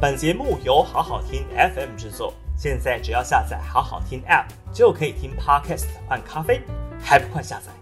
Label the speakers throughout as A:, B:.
A: 本节目由好好听 FM 制作，现在只要下载好好听 App 就可以听 Podcast 换咖啡，还不快下载？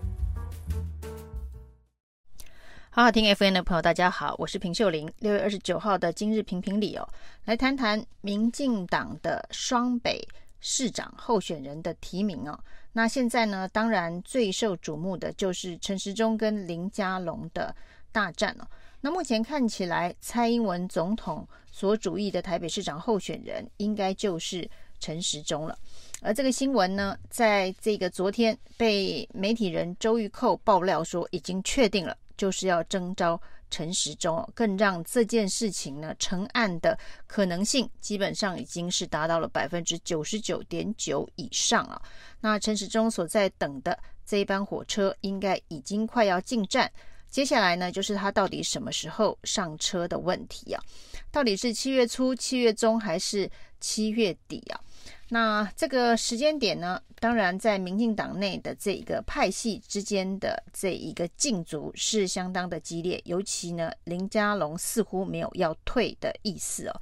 B: 好好听 FM 的朋友，大家好，我是平秀玲。六月二十九号的今日评评理哦，来谈谈民进党的双北市长候选人的提名哦。那现在呢，当然最受瞩目的就是陈时中跟林佳龙的大战哦。那目前看起来，蔡英文总统所主义的台北市长候选人，应该就是陈时中了。而这个新闻呢，在这个昨天被媒体人周玉蔻爆料说，已经确定了，就是要征召陈时中，更让这件事情呢成案的可能性，基本上已经是达到了百分之九十九点九以上啊。那陈时中所在等的这一班火车，应该已经快要进站。接下来呢，就是他到底什么时候上车的问题啊？到底是七月初、七月中还是七月底啊？那这个时间点呢，当然在民进党内的这一个派系之间的这一个竞逐是相当的激烈，尤其呢，林佳龙似乎没有要退的意思哦。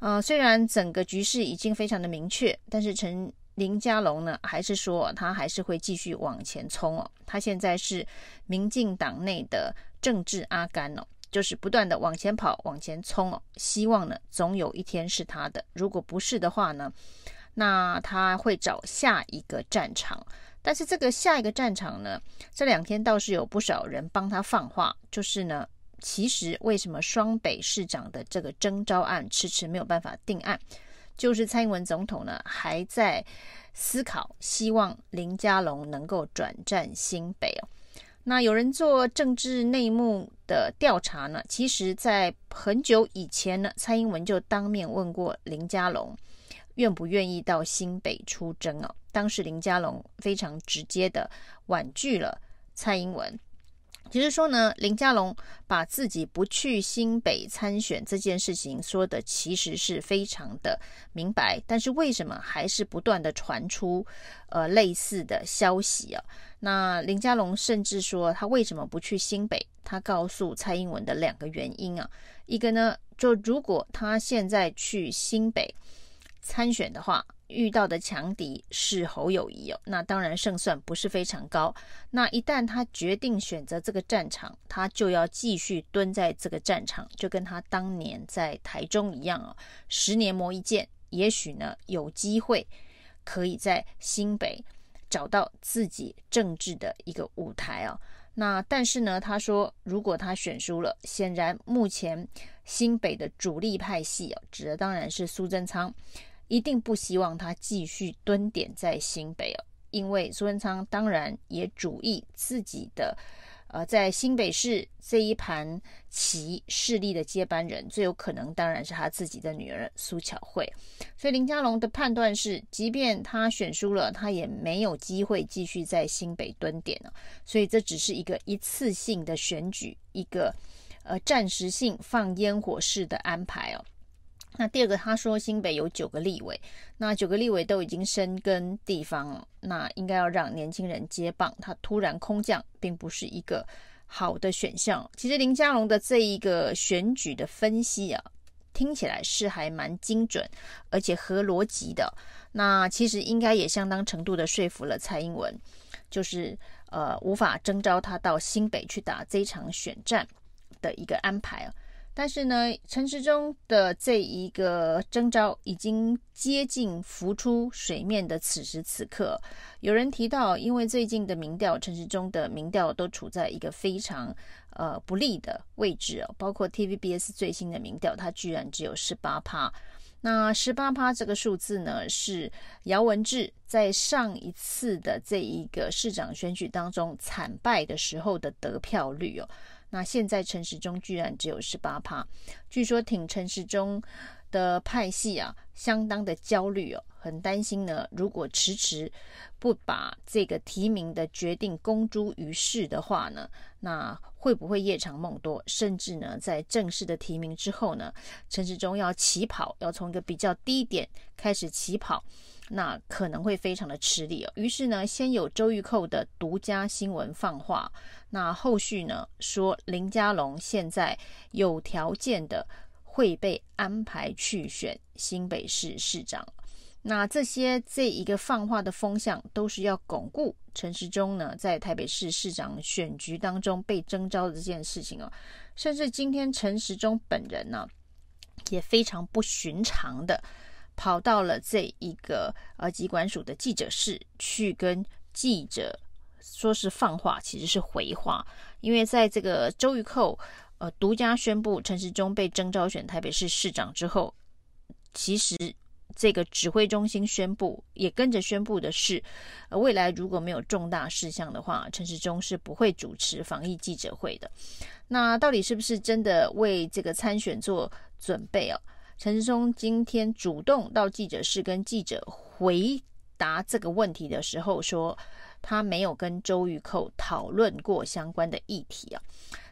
B: 呃，虽然整个局势已经非常的明确，但是陈。林佳龙呢，还是说他还是会继续往前冲哦。他现在是民进党内的政治阿甘哦，就是不断的往前跑、往前冲哦。希望呢，总有一天是他的。如果不是的话呢，那他会找下一个战场。但是这个下一个战场呢，这两天倒是有不少人帮他放话，就是呢，其实为什么双北市长的这个征召案迟迟没有办法定案？就是蔡英文总统呢，还在思考，希望林佳龙能够转战新北哦。那有人做政治内幕的调查呢，其实，在很久以前呢，蔡英文就当面问过林佳龙，愿不愿意到新北出征哦。当时林佳龙非常直接的婉拒了蔡英文。其实说呢，林佳龙把自己不去新北参选这件事情说的其实是非常的明白，但是为什么还是不断的传出呃类似的消息啊？那林佳龙甚至说他为什么不去新北？他告诉蔡英文的两个原因啊，一个呢，就如果他现在去新北参选的话。遇到的强敌是侯友宜哦，那当然胜算不是非常高。那一旦他决定选择这个战场，他就要继续蹲在这个战场，就跟他当年在台中一样哦，十年磨一剑。也许呢，有机会可以在新北找到自己政治的一个舞台哦。那但是呢，他说如果他选输了，显然目前新北的主力派系哦，指的当然是苏贞昌。一定不希望他继续蹲点在新北哦，因为苏贞昌当然也主意自己的，呃，在新北市这一盘棋势力的接班人最有可能当然是他自己的女儿苏巧慧，所以林佳龙的判断是，即便他选输了，他也没有机会继续在新北蹲点了，所以这只是一个一次性的选举，一个呃暂时性放烟火式的安排哦。那第二个，他说新北有九个立委，那九个立委都已经深耕地方了，那应该要让年轻人接棒。他突然空降，并不是一个好的选项。其实林佳龙的这一个选举的分析啊，听起来是还蛮精准，而且合逻辑的。那其实应该也相当程度的说服了蔡英文，就是呃无法征召他到新北去打这场选战的一个安排啊。但是呢，陈时中的这一个征召已经接近浮出水面的此时此刻，有人提到，因为最近的民调，陈时中的民调都处在一个非常呃不利的位置哦，包括 TVBS 最新的民调，它居然只有十八趴。那十八趴这个数字呢，是姚文智在上一次的这一个市长选举当中惨败的时候的得票率哦。那现在陈时中居然只有十八趴，据说挺陈时中的派系啊，相当的焦虑哦，很担心呢。如果迟迟不把这个提名的决定公诸于世的话呢，那会不会夜长梦多？甚至呢，在正式的提名之后呢，陈时中要起跑，要从一个比较低点开始起跑。那可能会非常的吃力哦。于是呢，先有周玉蔻的独家新闻放话，那后续呢说林佳龙现在有条件的会被安排去选新北市市长。那这些这一个放话的风向，都是要巩固陈时中呢在台北市市长选举当中被征召的这件事情哦。甚至今天陈时中本人呢，也非常不寻常的跑到了这一个呃疾管署的记者室去跟记者说是放话，其实是回话，因为在这个周玉蔻呃独家宣布陈时中被征召选台北市市长之后，其实。这个指挥中心宣布，也跟着宣布的是，未来如果没有重大事项的话，陈时中是不会主持防疫记者会的。那到底是不是真的为这个参选做准备哦？陈时中今天主动到记者室跟记者回答这个问题的时候说，他没有跟周玉蔻讨论过相关的议题啊，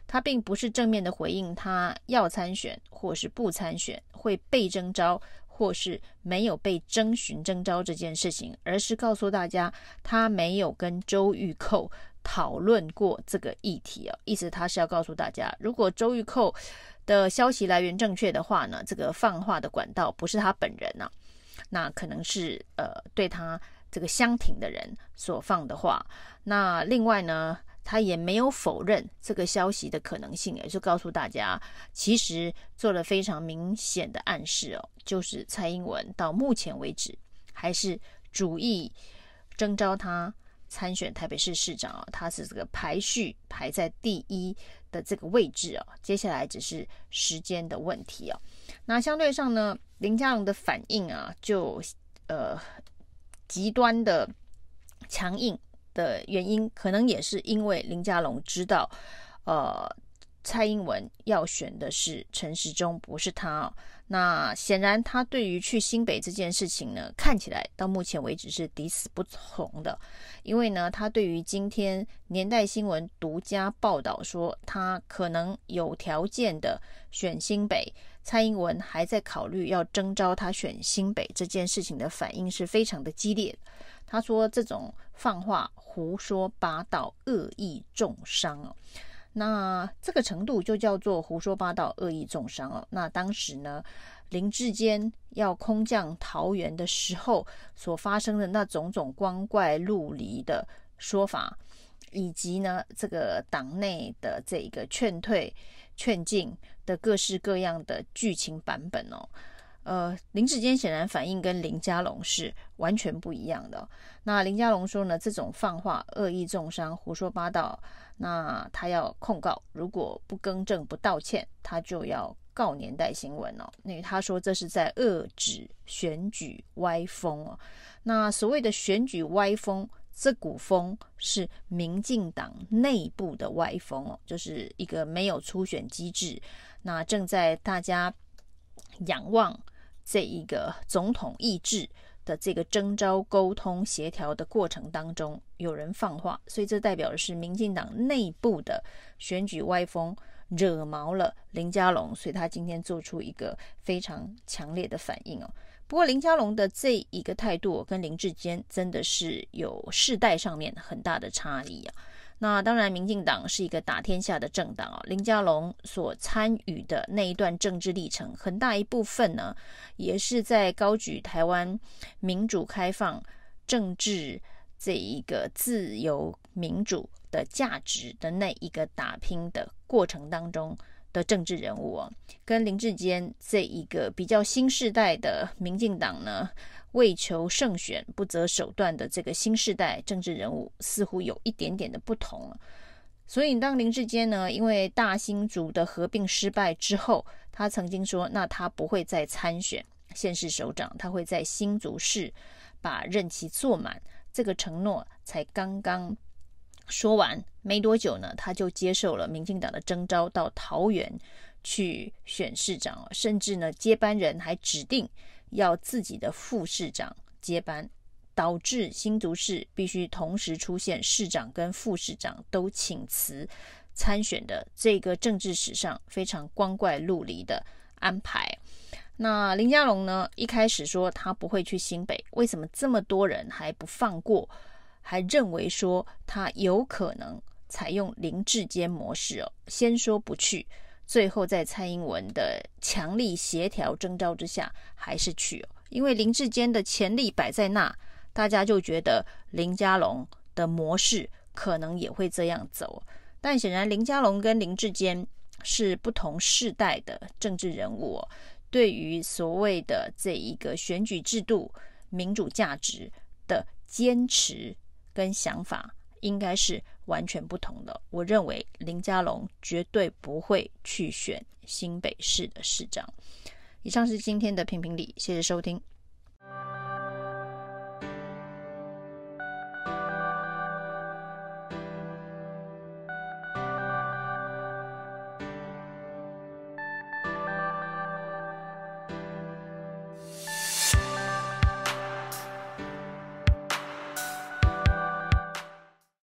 B: 他并不是正面的回应他要参选或是不参选会被征召。或是没有被征询征召这件事情，而是告诉大家他没有跟周玉蔻讨论过这个议题啊，意思他是要告诉大家，如果周玉蔻的消息来源正确的话呢，这个放话的管道不是他本人呐、啊，那可能是呃对他这个相挺的人所放的话。那另外呢，他也没有否认这个消息的可能性，也就告诉大家，其实做了非常明显的暗示哦，就是蔡英文到目前为止还是主意征召他参选台北市市长啊，他是这个排序排在第一的这个位置啊，接下来只是时间的问题啊。那相对上呢，林佳龙的反应啊，就呃极端的强硬。的原因可能也是因为林佳龙知道，呃，蔡英文要选的是陈时中，不是他。那显然他对于去新北这件事情呢，看起来到目前为止是抵死不从的。因为呢，他对于今天年代新闻独家报道说他可能有条件的选新北，蔡英文还在考虑要征召他选新北这件事情的反应是非常的激烈。他说这种放话。胡说八道，恶意中伤哦，那这个程度就叫做胡说八道，恶意中伤哦。那当时呢，林志坚要空降桃园的时候所发生的那种种光怪陆离的说法，以及呢这个党内的这个劝退、劝进的各式各样的剧情版本哦。呃，林志坚显然反应跟林家龙是完全不一样的。那林家龙说呢，这种放话恶意中伤、胡说八道，那他要控告，如果不更正、不道歉，他就要告年代新闻哦。那他说这是在遏制选举歪风哦。那所谓的选举歪风，这股风是民进党内部的歪风哦，就是一个没有初选机制，那正在大家仰望。这一个总统意志的这个征召、沟通、协调的过程当中，有人放话，所以这代表的是民进党内部的选举歪风惹毛了林佳龙，所以他今天做出一个非常强烈的反应哦。不过林佳龙的这一个态度跟林志坚真的是有世代上面很大的差异啊。那当然，民进党是一个打天下的政党啊。林佳龙所参与的那一段政治历程，很大一部分呢，也是在高举台湾民主开放政治这一个自由民主的价值的那一个打拼的过程当中的政治人物啊，跟林志坚这一个比较新世代的民进党呢。为求胜选不择手段的这个新世代政治人物，似乎有一点点的不同。所以，当林志坚呢，因为大新竹的合并失败之后，他曾经说，那他不会再参选县市首长，他会在新竹市把任期做满。这个承诺才刚刚说完没多久呢，他就接受了民进党的征召，到桃园去选市长，甚至呢，接班人还指定。要自己的副市长接班，导致新竹市必须同时出现市长跟副市长都请辞参选的这个政治史上非常光怪陆离的安排。那林佳龙呢？一开始说他不会去新北，为什么这么多人还不放过，还认为说他有可能采用林志坚模式哦？先说不去，最后在蔡英文的强力协调征召之下，还是去哦，因为林志坚的潜力摆在那，大家就觉得林佳龙的模式可能也会这样走。但显然林佳龙跟林志坚是不同世代的政治人物哦，对于所谓的这一个选举制度、民主价值的坚持跟想法，应该是完全不同的。我认为林佳龙绝对不会去选新北市的市长。以上是今天的评评理，谢谢收听。